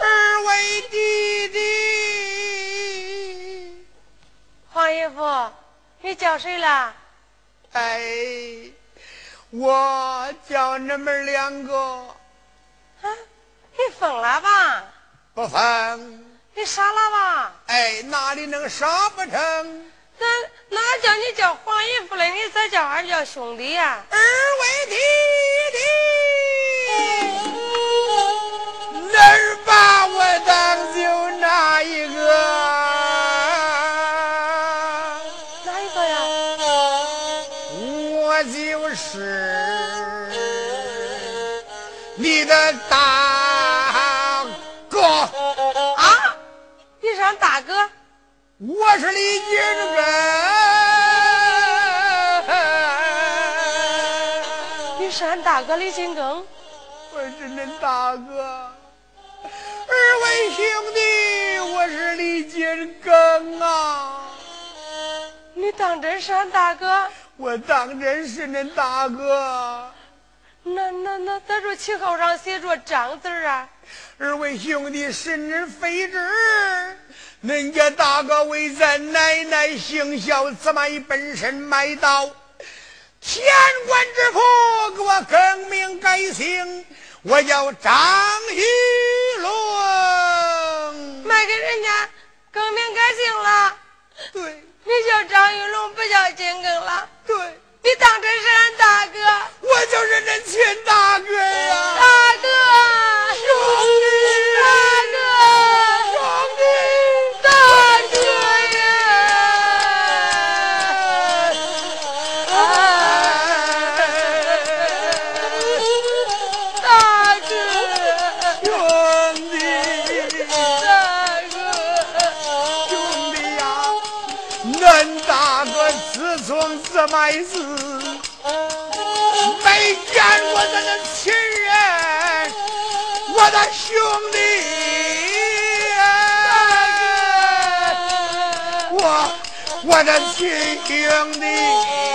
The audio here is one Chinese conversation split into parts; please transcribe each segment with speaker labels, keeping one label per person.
Speaker 1: 二位弟弟，
Speaker 2: 黄姨夫，你叫谁了？
Speaker 1: 哎，我叫你们两个。
Speaker 2: 啊，你疯了吧？
Speaker 1: 不疯。
Speaker 2: 你傻了吧？
Speaker 1: 哎，哪里能傻不成？
Speaker 2: 那哪叫你叫黄姨夫了？你咋叫俺叫兄弟呀？
Speaker 1: 二位弟弟，我当就哪一个？
Speaker 2: 哪一个呀？
Speaker 1: 我就是你的大哥
Speaker 2: 啊！你是俺大哥？
Speaker 1: 我是李金根，
Speaker 2: 你是俺大哥李金庚？
Speaker 1: 我是恁大哥，二位兄弟，我是李金庚啊！
Speaker 2: 你当真是俺大哥？
Speaker 1: 我当真是恁大哥。
Speaker 2: 那那那，在这旗号上写着张字啊！
Speaker 1: 二位兄弟，是恁非知。恁家大哥为咱奶奶行孝，自卖本身卖到天官之府，给我更名改姓，我叫张玉龙。
Speaker 2: 卖给人家更名改姓了？
Speaker 1: 对，
Speaker 2: 你叫张玉龙，不叫金庚了？
Speaker 1: 对，
Speaker 2: 你当真是俺大哥？
Speaker 1: 我就是恁亲大哥呀！
Speaker 2: 大
Speaker 1: 我
Speaker 2: 的亲
Speaker 1: 兄弟。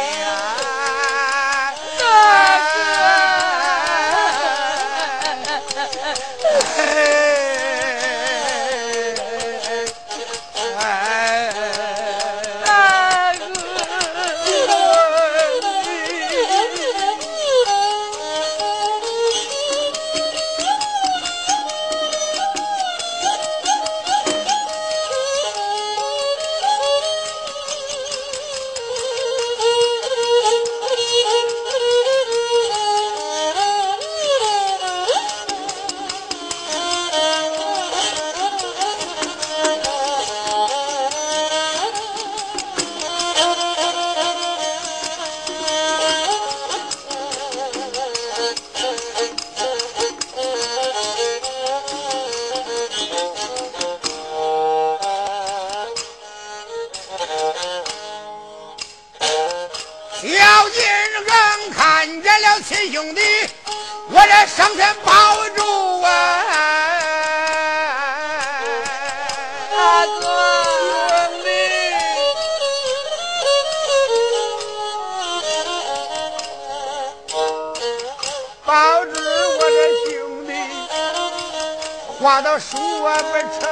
Speaker 1: 话都说不成，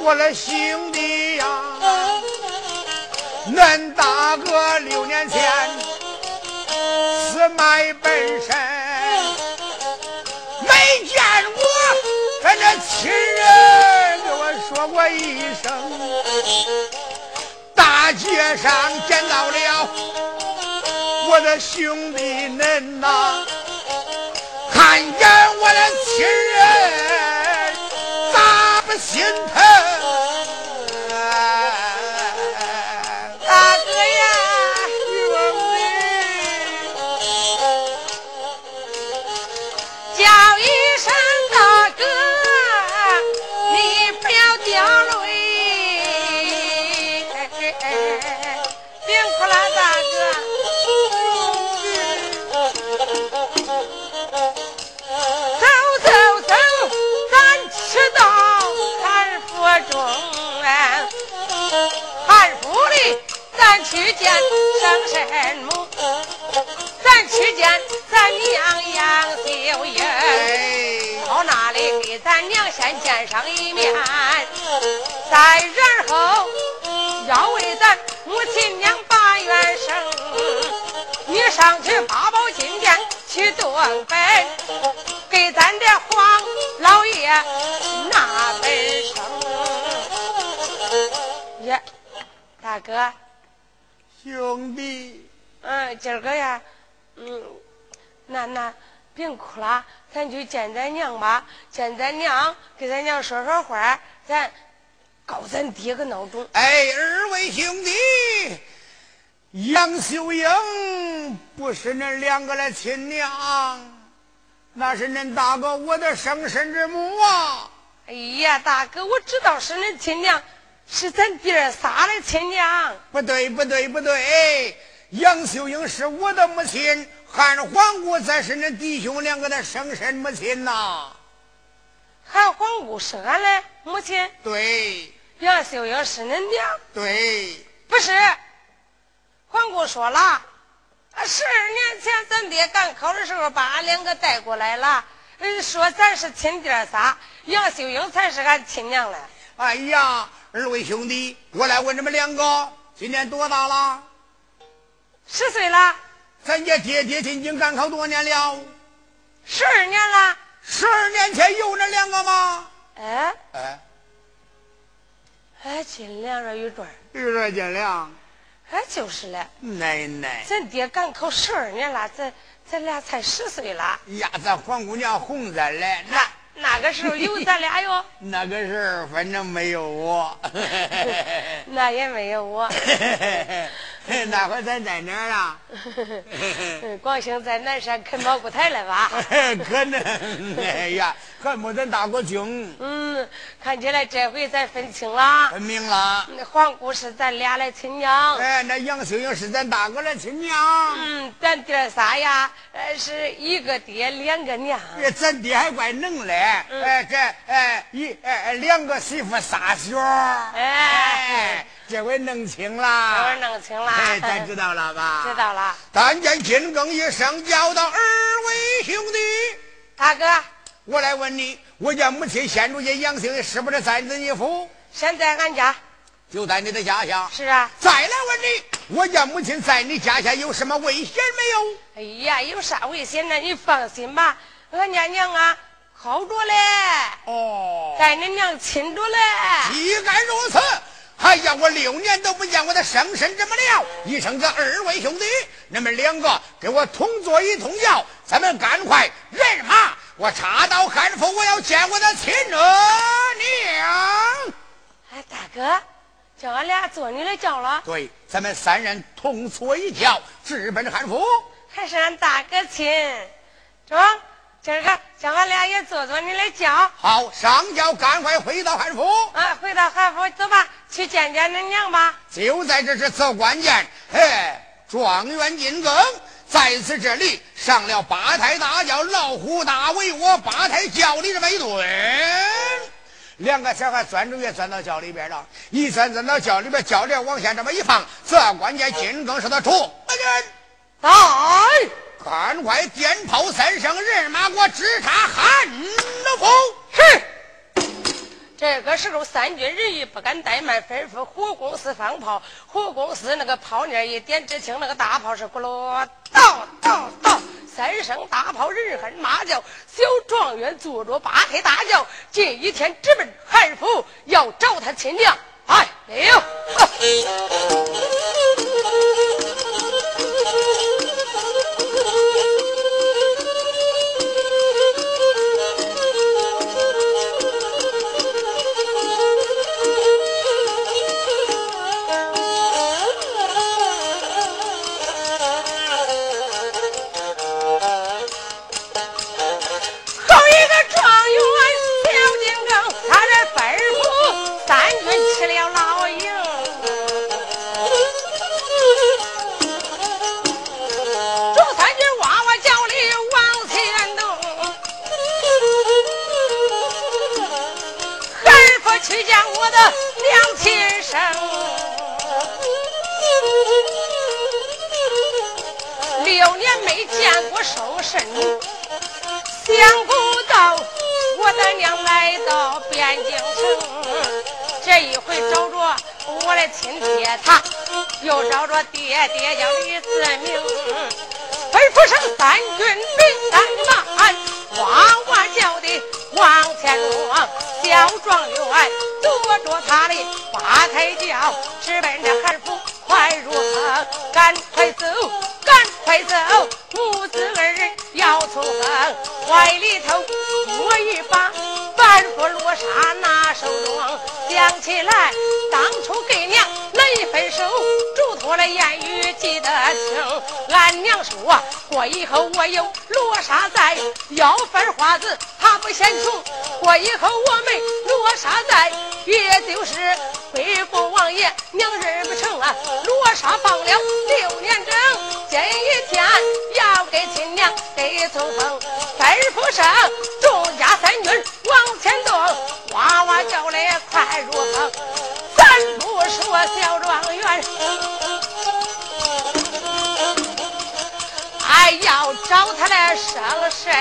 Speaker 1: 我的兄弟呀，恁大哥六年前死卖本身，没见过咱这亲人给我说过一声，大街上见到了我的兄弟恁呐，看见我的亲人咋不心疼？
Speaker 2: 咱去见生神母，咱去见咱娘杨秀英，到那里给咱娘先见上一面，再然后要为咱母亲娘把冤生，你上去八宝金殿去断本，给咱的黄老爷拿本生。耶，大哥。
Speaker 1: 兄弟，
Speaker 2: 嗯，今儿个呀，嗯，那那别哭了，咱去见咱娘吧，见咱娘，给咱娘说说话，咱告咱爹个孬种。
Speaker 1: 哎，二位兄弟，杨秀英不是恁两个的亲娘，那是恁大哥我的生身之母啊！
Speaker 2: 哎呀，大哥，我知道是恁亲娘，是咱弟儿仨的亲娘。
Speaker 1: 不对，不对，不对，杨秀英是我的母亲，汉皇姑才是恁弟兄两个的生身母亲呐。
Speaker 2: 韩皇姑是俺的母亲，
Speaker 1: 对
Speaker 2: 杨秀英是恁娘，
Speaker 1: 对，
Speaker 2: 不是。皇姑说了，啊十二年前咱爹赶考的时候把俺两个带过来了，嗯，说咱是亲弟儿仨，杨秀英才是俺亲娘嘞。
Speaker 1: 哎呀，二位兄弟，我来问你们两个，今年多大了？
Speaker 2: 十岁了，
Speaker 1: 咱家爹爹进京赶考多年了？
Speaker 2: 十二年了。
Speaker 1: 十二年前有那两个吗？
Speaker 2: 哎
Speaker 1: 哎，
Speaker 2: 哎，近两着一段儿
Speaker 1: 有点见谅。
Speaker 2: 哎，就是嘞。
Speaker 1: 奶奶
Speaker 2: 咱爹赶考十二年了，咱咱俩才十岁了。
Speaker 1: 呀，咱黄姑娘哄咱嘞，那
Speaker 2: 那那个时候有咱俩哟，
Speaker 1: 那个时候反正没有我。
Speaker 2: 那也没有我。
Speaker 1: 那会儿咱在哪儿啊？
Speaker 2: 广兴在南山啃蘑菇台了吧？
Speaker 1: 可能，哎呀，还没咱打过军。
Speaker 2: 嗯，看起来这回咱分清了。
Speaker 1: 分明了。
Speaker 2: 那黄姑是咱俩的亲娘，
Speaker 1: 哎，那杨秀英是咱大哥的亲娘。
Speaker 2: 嗯，咱爹仨呀，呃，是一个爹两个娘。
Speaker 1: 哎咱爹还怪能嘞！哎，这哎一哎两个媳妇仨媳妇儿。
Speaker 2: 哎，
Speaker 1: 这回弄清
Speaker 2: 这
Speaker 1: 了。
Speaker 2: 这回弄清了。
Speaker 1: 哎，咱知道了吧？
Speaker 2: 知。道了，
Speaker 1: 但见金更一声叫道：“二位兄弟，
Speaker 2: 大哥，
Speaker 1: 我来问你，我家母亲现如今杨秀英是不是在你府？
Speaker 2: 现在俺家。
Speaker 1: 就在你的家乡。
Speaker 2: 是啊。
Speaker 1: 再来问你，我家母亲在你家乡有什么危险没有？
Speaker 2: 哎呀，有啥危险呢？你放心吧，俺家娘啊好着嘞，
Speaker 1: 哦，
Speaker 2: 待恁娘亲着嘞。
Speaker 1: 岂敢如此！哎呀，我六年都不见我的生身这么了。一声这二位兄弟，你们两个给我同坐一通轿，咱们赶快人马，我插刀汉府，我要见我的亲娘。
Speaker 2: 哎，大哥，叫俺俩坐你的轿了，
Speaker 1: 对，咱们三人同坐一轿，直奔汉府。
Speaker 2: 还是俺大哥亲。中，今儿个叫俺俩也坐坐你的轿。
Speaker 1: 好，上轿，赶快回到汉府。
Speaker 2: 啊，回到汉府，走吧，去见见恁娘吧。
Speaker 1: 就在这是奏关键，哎，状元金更在此这里上了八抬大轿，老虎大威我八抬轿里这么一蹲，两个小孩钻着也钻到轿里边了，一钻钻到轿里边，轿帘往下这么一放，这关键金更是他出人，
Speaker 2: 来，
Speaker 1: 赶快点炮三声，人马给我直插汉府。
Speaker 2: 是。这个时候，三军人也不敢怠慢，吩咐火公司放炮。火公司那个炮呢一点，只听那个大炮是咕噜到到到，三声大炮，人喊马叫，小状元坐着八抬大轿，今一天直奔汉府，要找他亲娘。哎，刘。去见我的娘亲生。六年没见过寿身，想不到我的娘来到汴京城，这一回找着我的亲爹他，又找着爹爹叫李自明，吩咐上三军备三马，哇哇叫的王千罗，小状元夺着他的八抬轿，直奔那韩府快入城，赶快走，赶快走，母子二人要出城，怀里头摸一把半副罗纱拿手中，想起来当初给娘那一分手，嘱托了言语记得清，俺娘说过以后我有罗纱在，要番花子他不嫌穷，过以后我没罗纱在，也就是恢复王爷娘认不成啊，罗纱放了六年整，今一天要给亲娘给送风，吩咐上众家三女往前动，娃娃叫嘞快如风，咱不说小状元，还要找他来生身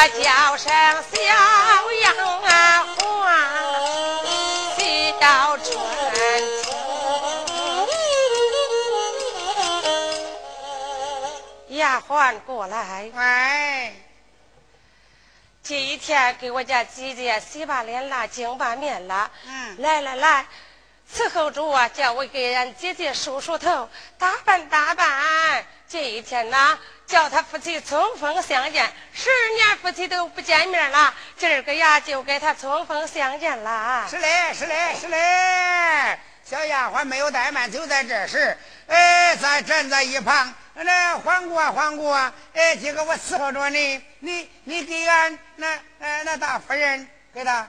Speaker 2: 我叫声小丫鬟，小春青。丫鬟过来，
Speaker 1: 哎，
Speaker 2: 这一天给我家姐姐洗把脸啦，净把面啦。
Speaker 1: 嗯
Speaker 2: 来来来，伺候着啊，叫我给俺姐姐梳梳头，打扮打扮。这一天呐，叫他夫妻重逢相见，十年夫妻都不见面了，今儿个呀就给他重逢相见了。
Speaker 1: 是嘞，是嘞，是嘞。小丫鬟没有怠慢，就在这时，哎，咱站在一旁，那缓过缓过，哎，今个我伺候着你，你你给俺那呃那大夫人给她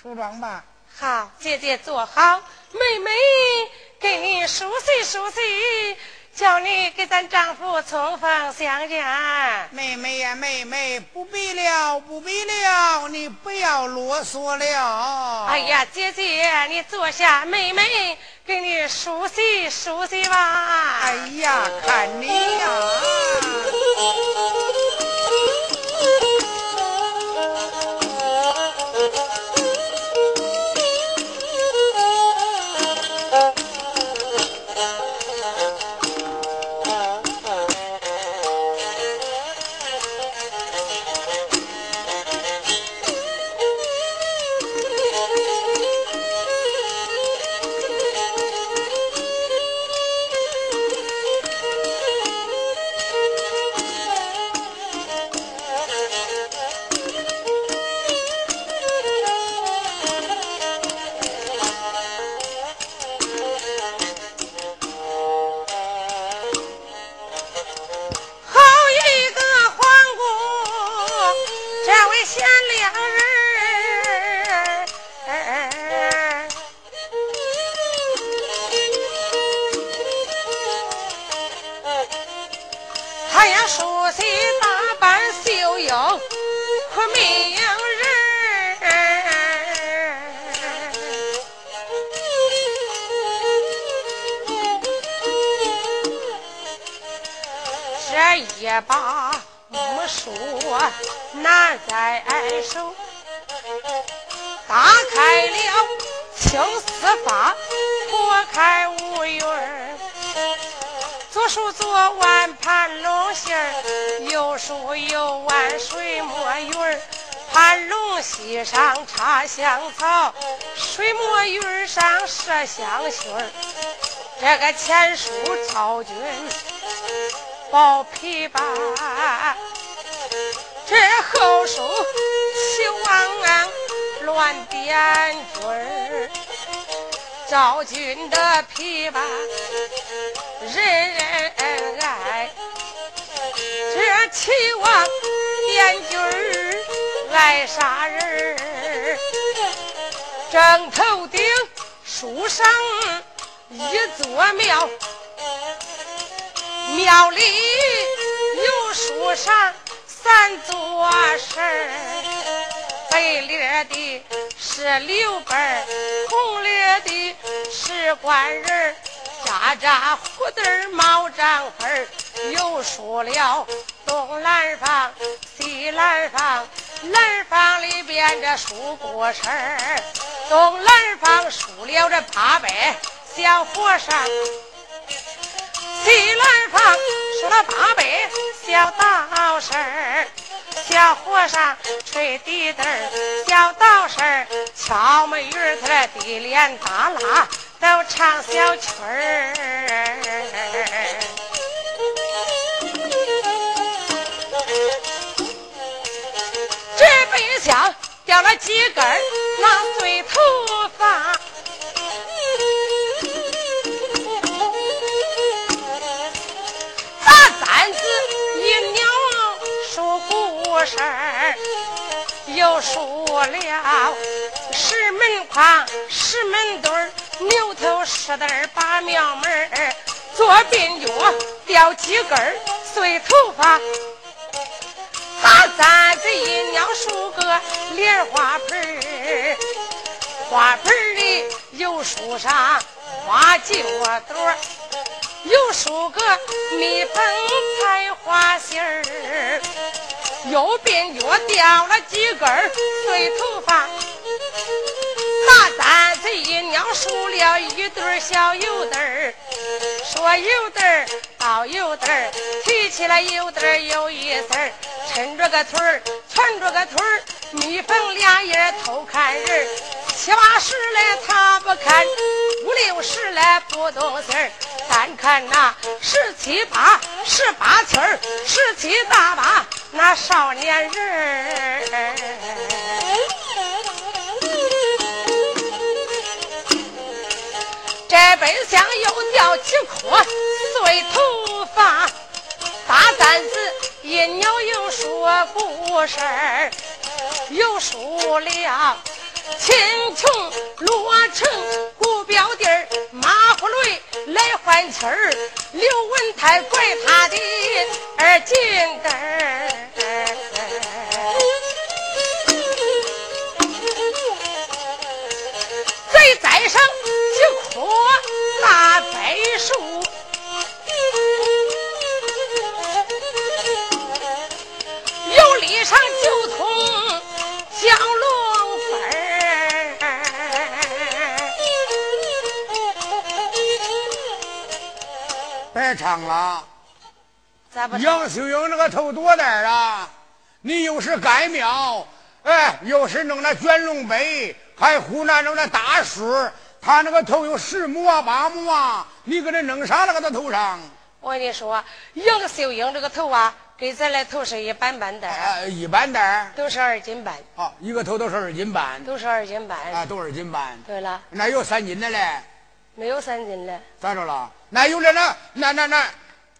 Speaker 1: 梳妆吧。
Speaker 2: 好，姐姐坐好，妹妹给你梳洗梳洗，叫你给咱丈夫冲锋相见。
Speaker 1: 妹妹呀，妹妹，不必了，不必了，你不要啰嗦了。
Speaker 2: 哎，呀，姐姐，你坐下，妹妹给你梳洗梳洗吧。
Speaker 1: 哎呀，看你呀。
Speaker 2: 哎 儿上射香薰儿。这个前书曹军。抱琵琶，这后书齐王乱点军儿，赵军的琵琶人人爱，这齐王点军儿爱杀人儿，正头顶树上一座庙。庙里有树上三座神白脸的是刘备，红脸的是官人扎扎胡子冒张分又说了东南方、西南方，南方里边这数过事儿，东南方数了这八百小和尚。西南方数了八百小道士儿，小和尚吹笛子，小道士儿敲门鱼儿，他那滴脸耷拉都唱小曲儿。背箱掉了几根那碎头发。事儿又说了，石门框、石门墩儿、牛头石墩儿、把庙门儿，左鬓角掉几根碎头发，把簪子一鸟梳个莲花盆儿，花盆里又梳上花九朵，又梳个蜜蜂采花心儿。右边又掉了几根碎头发，大簪子一娘梳了一对小油灯儿，说油灯儿到油灯儿，提起来油灯儿有一丝儿，抻着个腿儿，蜷着个腿儿，蜜蜂俩眼偷看人，七八十来他不看，五六十来不动心儿，单看那十七八十八七儿，十七大八。那少年人儿，这背上又掉几颗碎头发，大簪子一扭又说故事儿，又说了青琼罗成古表弟马虎雷来换气儿，刘文泰怪他的二金根儿。上几颗树，有里上九通蛟龙飞
Speaker 1: 别唱了，
Speaker 2: 咋不？
Speaker 1: 杨秀英那个头多大啊？你又是盖庙，哎，又是弄那卷龙杯。还湖南弄那大树，他那个头有十亩啊八亩啊，你给他弄啥了？搁他头上？
Speaker 2: 我跟你说，杨秀英这个头啊，跟咱那头是一般般的。
Speaker 1: 呃，一般的。
Speaker 2: 都是二斤半。
Speaker 1: 啊，一个头都是二斤半。
Speaker 2: 都是二斤半。
Speaker 1: 啊，都二斤半。
Speaker 2: 对了。
Speaker 1: 那有三斤的嘞？
Speaker 2: 没有三斤的。
Speaker 1: 咋着了？那有的那那那那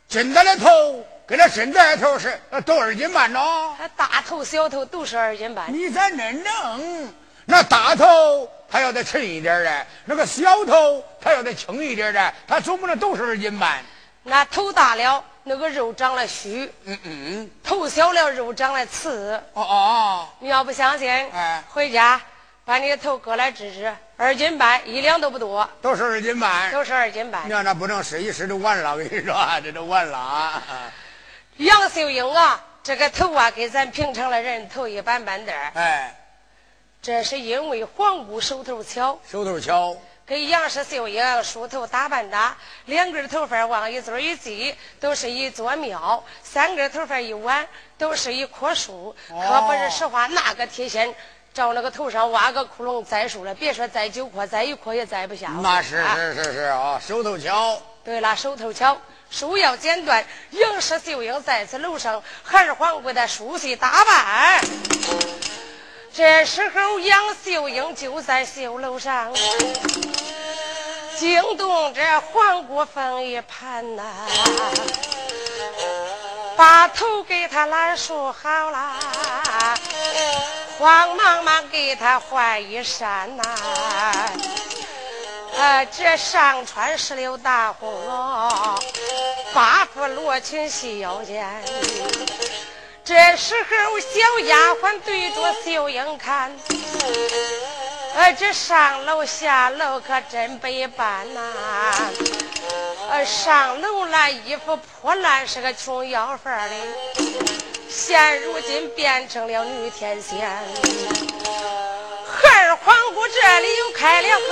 Speaker 1: 真的的头，跟那真的头是都二斤半喏。
Speaker 2: 大头小头都是二斤半。
Speaker 1: 你咋恁弄？那大头他要再沉一点的，那个小头他要再轻一点的，他总不能都是二斤半。
Speaker 2: 那头大了那个肉长了虚，
Speaker 1: 嗯嗯，
Speaker 2: 头小了肉长了刺。
Speaker 1: 哦哦，
Speaker 2: 你要不相信，
Speaker 1: 哎，
Speaker 2: 回家把你的头割来治治，二斤半，一两都不多，
Speaker 1: 都是二斤半，
Speaker 2: 都是二斤半。
Speaker 1: 你要那不能试一试就完了，我跟你说，这都完了啊。
Speaker 2: 杨秀英啊，这个头啊，跟咱平常的人头一般般的。
Speaker 1: 哎，
Speaker 2: 这是因为黄姑手头巧，
Speaker 1: 手头巧。
Speaker 2: 给杨氏秀英梳头打扮的，两根头发往一堆一系，都是一座庙；三根头发一挽，都是一棵树。可不是实话，那个贴线，照那个头上挖个窟窿栽树了，别说栽九棵，栽一棵也栽不下。
Speaker 1: 那是是是是啊，手头巧。
Speaker 2: 对了，手头巧，树要剪断。杨氏秀英在此楼上，还是皇姑的梳洗打扮。这时候，杨秀英就在绣楼上，惊动着黄国凤一盘呐，把头给他来梳好了，慌忙忙给他换衣衫呐，啊，这上穿石榴大红袄，八副罗裙细腰间。这时候，小丫鬟对着秀英看，呃，这上楼下楼可真不一般呐！呃，上楼来衣服破烂，是个穷要饭的，现如今变成了女天仙。二皇姑这里又开了口，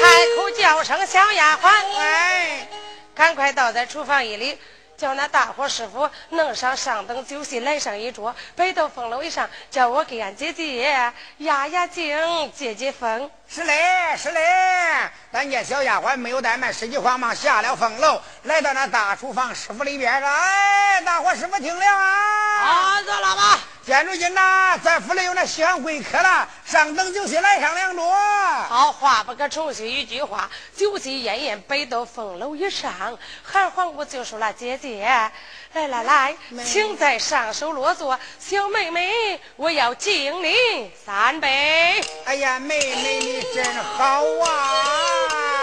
Speaker 2: 开口叫声小丫鬟，哎，赶快倒在厨房一里。叫那大伙师傅弄上上等酒席，来上一桌，摆到风楼上，叫我给俺姐姐压压惊，解解风。
Speaker 1: 是嘞，是嘞。咱家小丫鬟没有怠慢，十急慌忙下了风楼，来到那大厨房师傅里边了：“哎，大伙师傅听了啊！
Speaker 2: 啊，坐了吧？
Speaker 1: 现如今呐，咱府里有那喜会客了，上等酒席来上两桌。
Speaker 2: 好话不可重续一句话，酒席宴宴摆到凤楼以上，韩皇姑就说了：“姐姐，来来来，请在上首落座。小妹妹，我要敬你三杯。”
Speaker 1: 哎呀，妹妹你真好啊！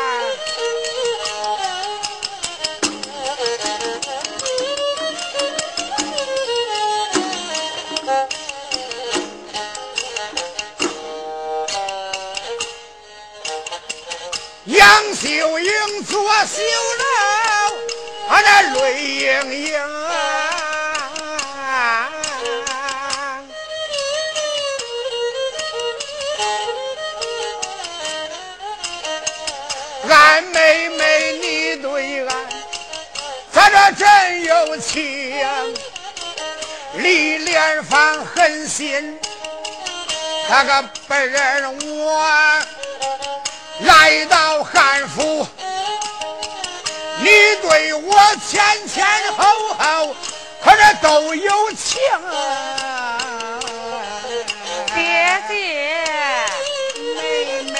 Speaker 1: 杨秀英做绣楼，啊那泪盈盈！俺妹妹你对俺，咱这真有情，李连芳狠心，他个本人我。来到汉府，你对我前前后后，可这都有情。
Speaker 2: 姐姐，
Speaker 1: 妹妹，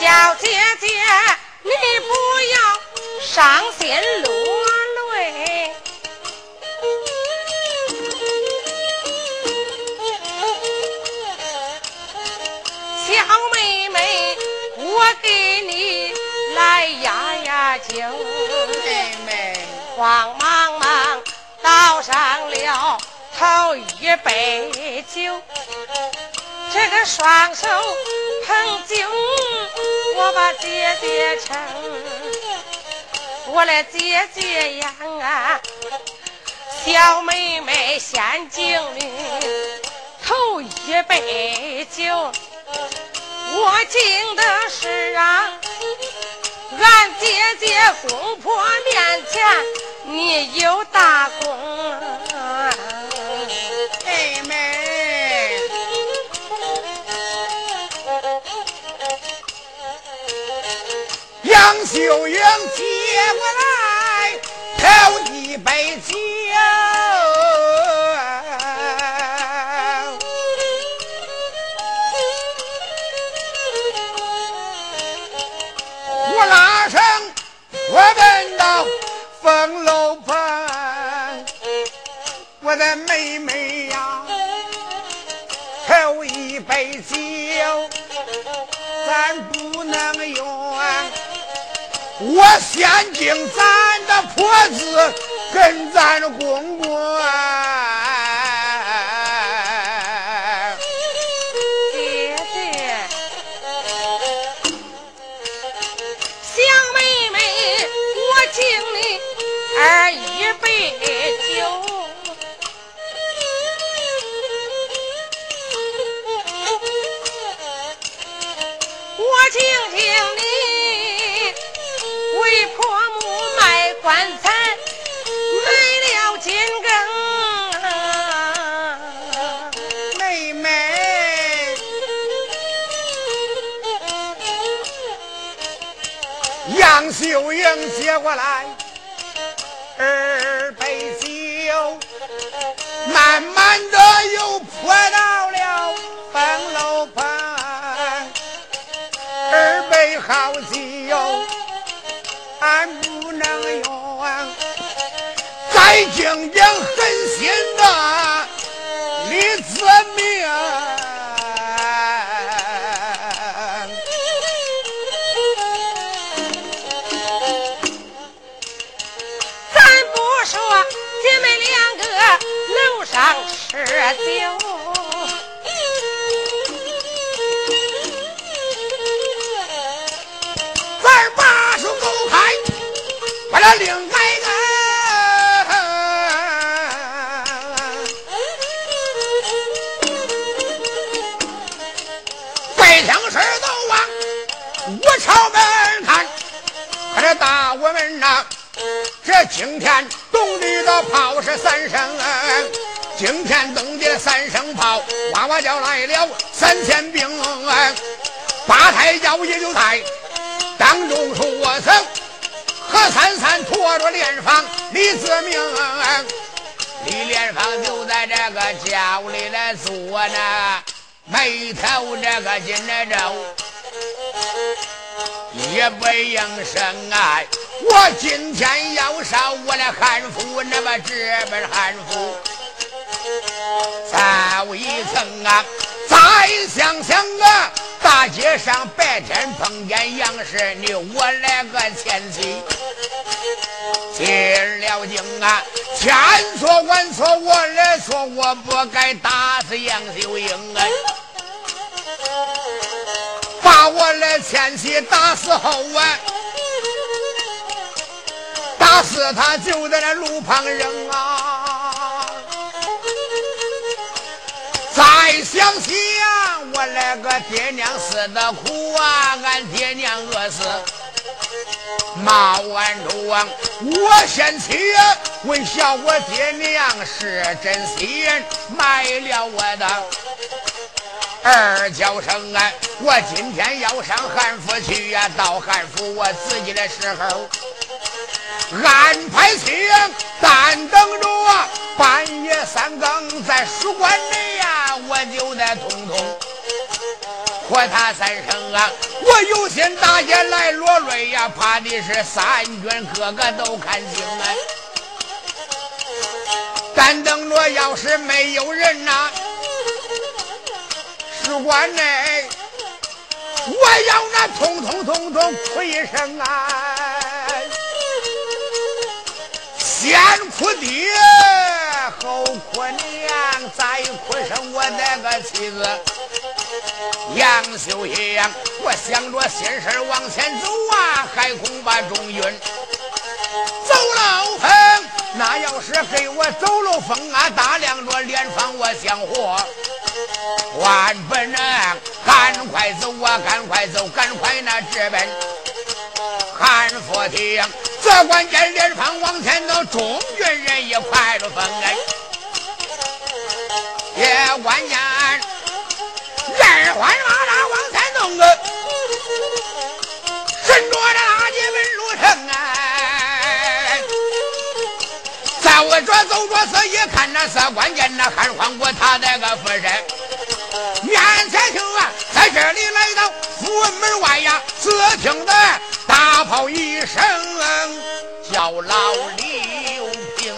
Speaker 2: 叫姐姐，你不要伤心落慌忙忙倒上了头一杯酒，这个双手捧酒，我把姐姐称，我的姐姐呀啊，小妹妹先敬你头一杯酒，我敬的是啊。俺姐姐公婆面前，你有大功，
Speaker 1: 妹妹。杨秀英接过来，挑一杯酒。杯酒，咱不能用我先敬咱的婆子跟咱的公杨。秀英接过来二杯酒，慢慢的又泼到了风楼旁。二杯好酒，俺不能用，再敬敬狠心的
Speaker 2: 酒，
Speaker 1: 咱把手狗开，把这另改改。背枪事都往我朝门看，可这大我们呐，这今天动地的炮是三声。惊天动地三声炮，哇哇叫来了三千兵，八抬轿也就在当中说声，何三三拖着连房李子明，李连芳就在这个轿里来坐呢，眉头这个紧着，也不应声啊！我今天要烧我的汉服，那么这本汉服。再一层啊！再想想啊，大街上白天碰见杨氏女我来个前妻，进了京啊，千错万错我来错，我不该打死杨秀英啊！把我的前妻打死后啊，打死他就在那路旁扔啊！再想想，我那个爹娘死的苦啊，俺爹娘饿死骂完州啊，我先去问下我爹娘是真心人，卖了我的二叫声啊，我今天要上汉府去呀，到汉府我自己的时候。安排去，但等着半夜三更在书馆里呀，我就得通通喝他三声啊！我有心大姐来落泪呀，怕的是三军个个都看清啊！但等着要是没有人呐，书馆内我要那通通通通哭一声啊！先哭爹，后哭娘，再哭声我那个妻子杨秀英。我想着心事往前走啊，还恐怕中晕走漏风。那要是给我走漏风啊，大量着连方我想活，万不能赶快走啊，赶快走，赶快那直奔汉福亭。这关键连方往前走，中军人一块着风哎，也关键二环马拉往前走个，顺着这大街问路程哎，在我这走着是一看那是关键那汉皇国他那个夫人面前听啊，在这里来到府门外呀，只听得。大炮一声，叫老刘平。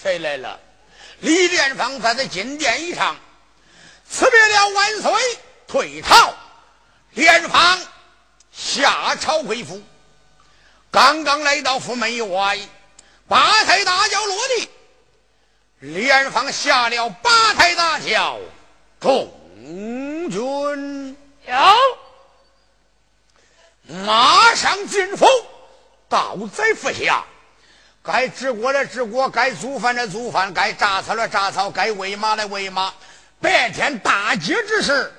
Speaker 1: 谁来了？李连芳在这金殿一上，辞别了万岁，退朝。连芳下朝回府，刚刚来到府门外，八抬大轿落地，连芳下了八抬大轿，众军
Speaker 2: 有，
Speaker 1: 马上进府，倒在府下。该治国的治国，该做饭的做饭，该扎草的扎草，该喂马的喂马。白天大街之事，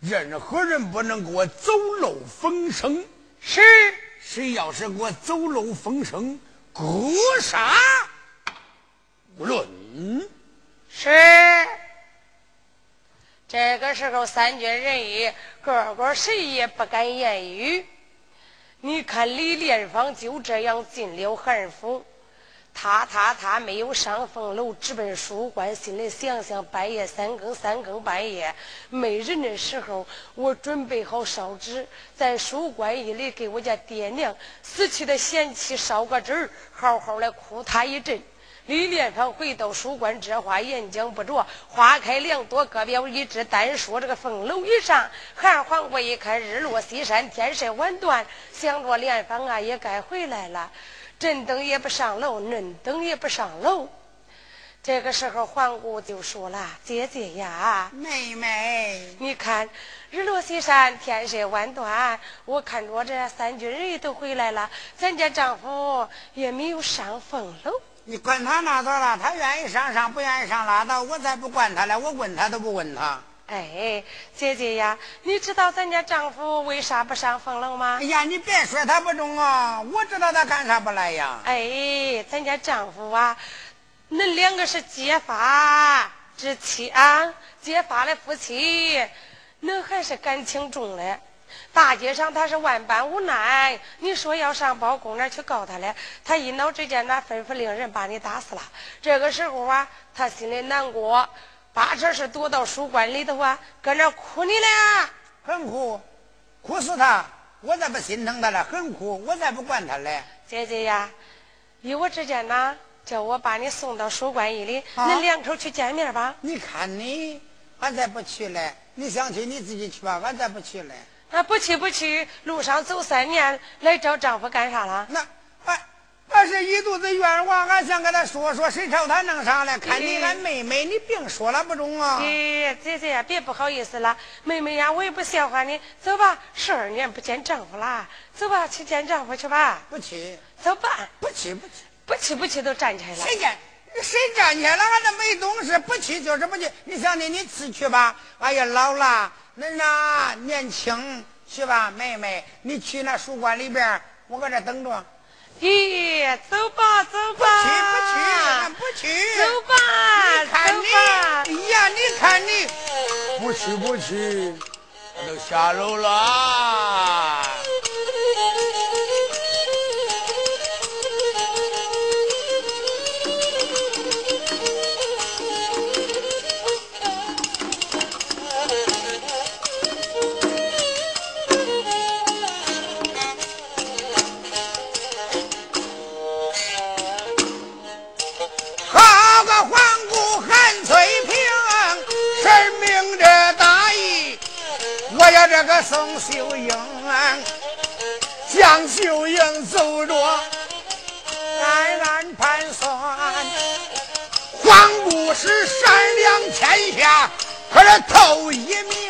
Speaker 1: 任何人不能给我走漏风声。
Speaker 2: 是，
Speaker 1: 谁要是给我走漏风声，格杀无论。
Speaker 2: 是。这个时候，三军人役个个谁也不敢言语。你看李连芳就这样进了韩府，他他他没有上凤楼，直奔书馆。心里想想，半夜三更，三更半夜没人的时候，我准备好烧纸，在书馆一里给我家爹娘死去的贤妻烧个纸，好好的哭他一阵。李连芳回到书馆，这话言讲不着。花开两朵，各表一枝。单说这个凤楼一上，韩黄国一看日落西山，天色晚断，想着连芳啊也该回来了。镇灯也不上楼，嫩等也不上楼。这个时候，黄姑就说了：“姐姐呀，
Speaker 1: 妹妹，
Speaker 2: 你看日落西山，天色晚断，我看着这三军人都回来了，咱家丈夫也没有上凤楼。”
Speaker 1: 你管他那多了，他愿意上上，不愿意上拉倒。我才不管他了，我问他都不问他。
Speaker 2: 哎，姐姐呀，你知道咱家丈夫为啥不上风楼吗？
Speaker 1: 哎呀，你别说他不中啊，我知道他干啥不来呀。
Speaker 2: 哎，咱家丈夫啊，恁两个是结发之妻啊，结发的夫妻，恁还是感情重嘞。大街上他是万般无奈，你说要上包公那去告他嘞，他一脑之间那吩咐令人把你打死了。这个时候啊，他心里难过，八成是躲到书馆里头啊，搁那哭你嘞，
Speaker 1: 很哭，哭死他，我才不心疼他了，很哭，我才不管他嘞。
Speaker 2: 姐姐呀，依我之见呐，叫我把你送到书馆一里，恁两口去见面吧。
Speaker 1: 你看你，俺才不去嘞。你想去你自己去吧，俺才不去嘞。
Speaker 2: 那不去不去，路上走三年来找丈夫干啥了？
Speaker 1: 那俺俺是一肚子冤枉，俺想跟他说说，谁朝他弄啥了？看你俺妹妹，你别说了不中啊！
Speaker 2: 咦，姐姐呀，别不好意思了，妹妹呀，我也不笑话你。走吧，十二年不见丈夫了，走吧，去见丈夫去吧。
Speaker 1: 不去，
Speaker 2: 走吧。
Speaker 1: 不去不去
Speaker 2: 不去不去都站起来了。
Speaker 1: 谁站？谁站起来了？俺这没懂事，不去就是不去。你想的你自去吧。哎呀，老了。恁呐年轻去吧，妹妹，你去那书馆里边，我搁这等着。
Speaker 2: 咦，走吧，走吧。
Speaker 1: 不去不去，俺不去。
Speaker 2: 走吧，
Speaker 1: 走吧。哎呀，你看你，不去不去，我都下楼了。这个宋秀英，江秀英走着，暗暗盘算，黄姑是善良天下，可是头一名。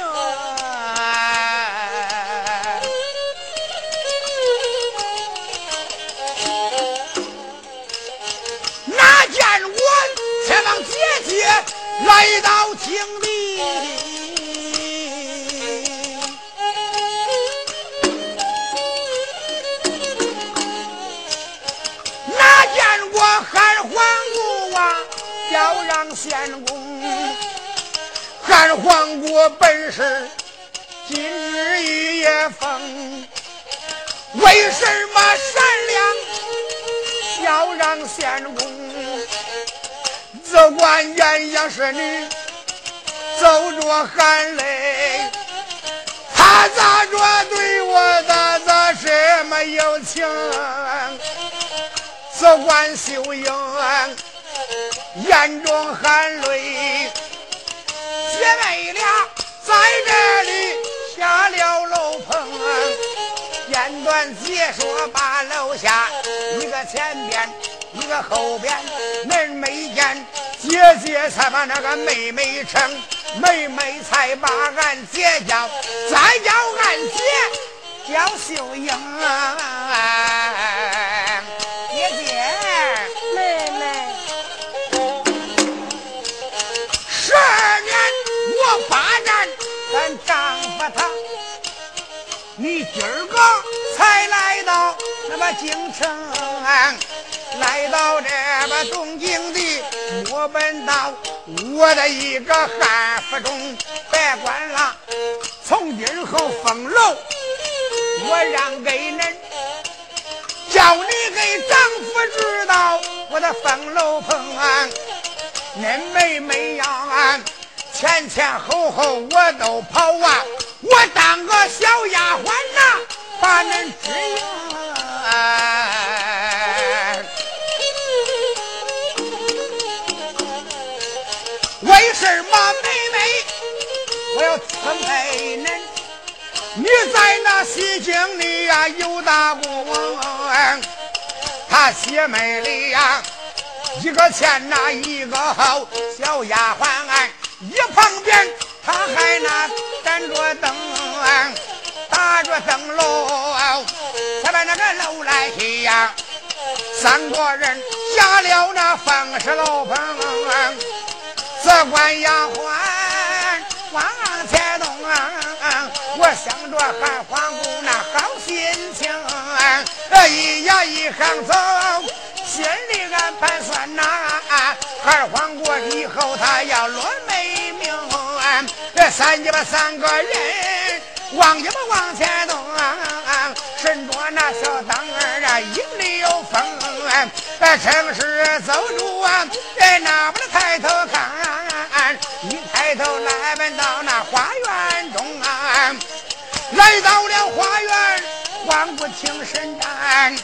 Speaker 1: 献公，汉皇国本是今日一夜风，为什么善良要让献公？只管鸳鸯侍女走着含泪，他咋着对我咋咋这么有情？只管秀英。眼中含泪，姐妹俩在这里下了楼棚，算结说把楼下一个前边一个后边，恁没见姐姐才把那个妹妹称，妹妹才把俺姐叫，再叫俺姐叫秀英。丈夫他，你今儿个才来到那么京城，来到这个东京的我本道，我的一个汉服中，别管了，从今后封楼，我让给恁。叫你给丈夫知道我的封楼棚啊，恁妹妹呀，前前后后我都跑啊，我当个小丫鬟呐，把恁支应。为什么妹妹我要伺陪恁？你在那西京里呀有大功，他姐妹里呀一个欠那一个好小丫鬟，一旁边他还那站着灯，打着灯笼，才把那个楼来提呀。三个人下了那风石楼棚，只管丫鬟往前动。我想着汉皇宫那好心情，一呀一行走，心里俺盘算呐，二皇过以后他要落美名，这三姐们三个人往一吧往前动，身着那小当儿啊，眼里有风，城市走路啊，哪不能抬头看，一抬头来奔到那花园中啊。来到了花园，望不清神战，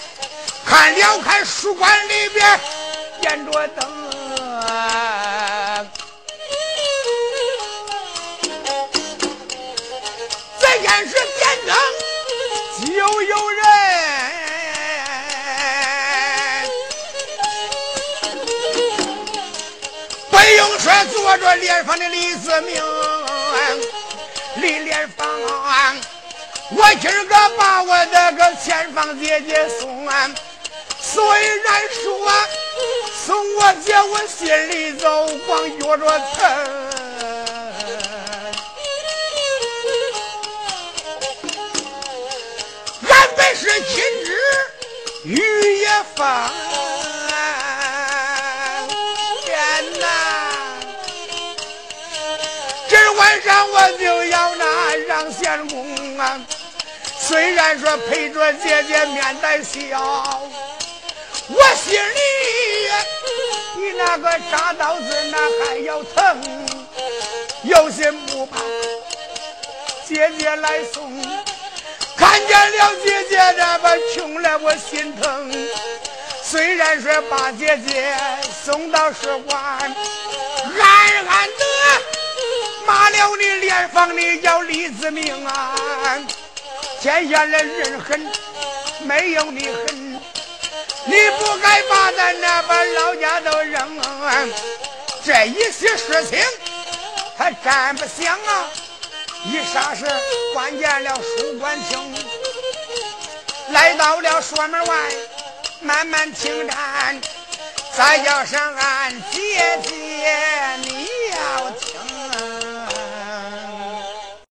Speaker 1: 看了看书馆里边点着灯，这件事点灯就有人，不用说，坐着莲房的李子明，李莲芳。我今儿个把我那个前房姐姐送啊，虽然说送我姐，我心里头光觉着疼。俺本是今日雨也放，天哪！今儿晚上我就要那让贤公啊。虽然说陪着姐姐面带笑，我心里比那个扎刀子那还要疼。有心不怕姐姐来送，看见了姐姐这么穷了，我心疼。虽然说把姐姐送到使馆，暗暗的骂了你连房里叫李子明啊。天下的人狠，没有你狠。你不该把咱那把老家都扔。这一些事情，他站不响啊！一霎时，关见了书馆厅，来到了说门外，慢慢听战，再叫上俺姐姐你。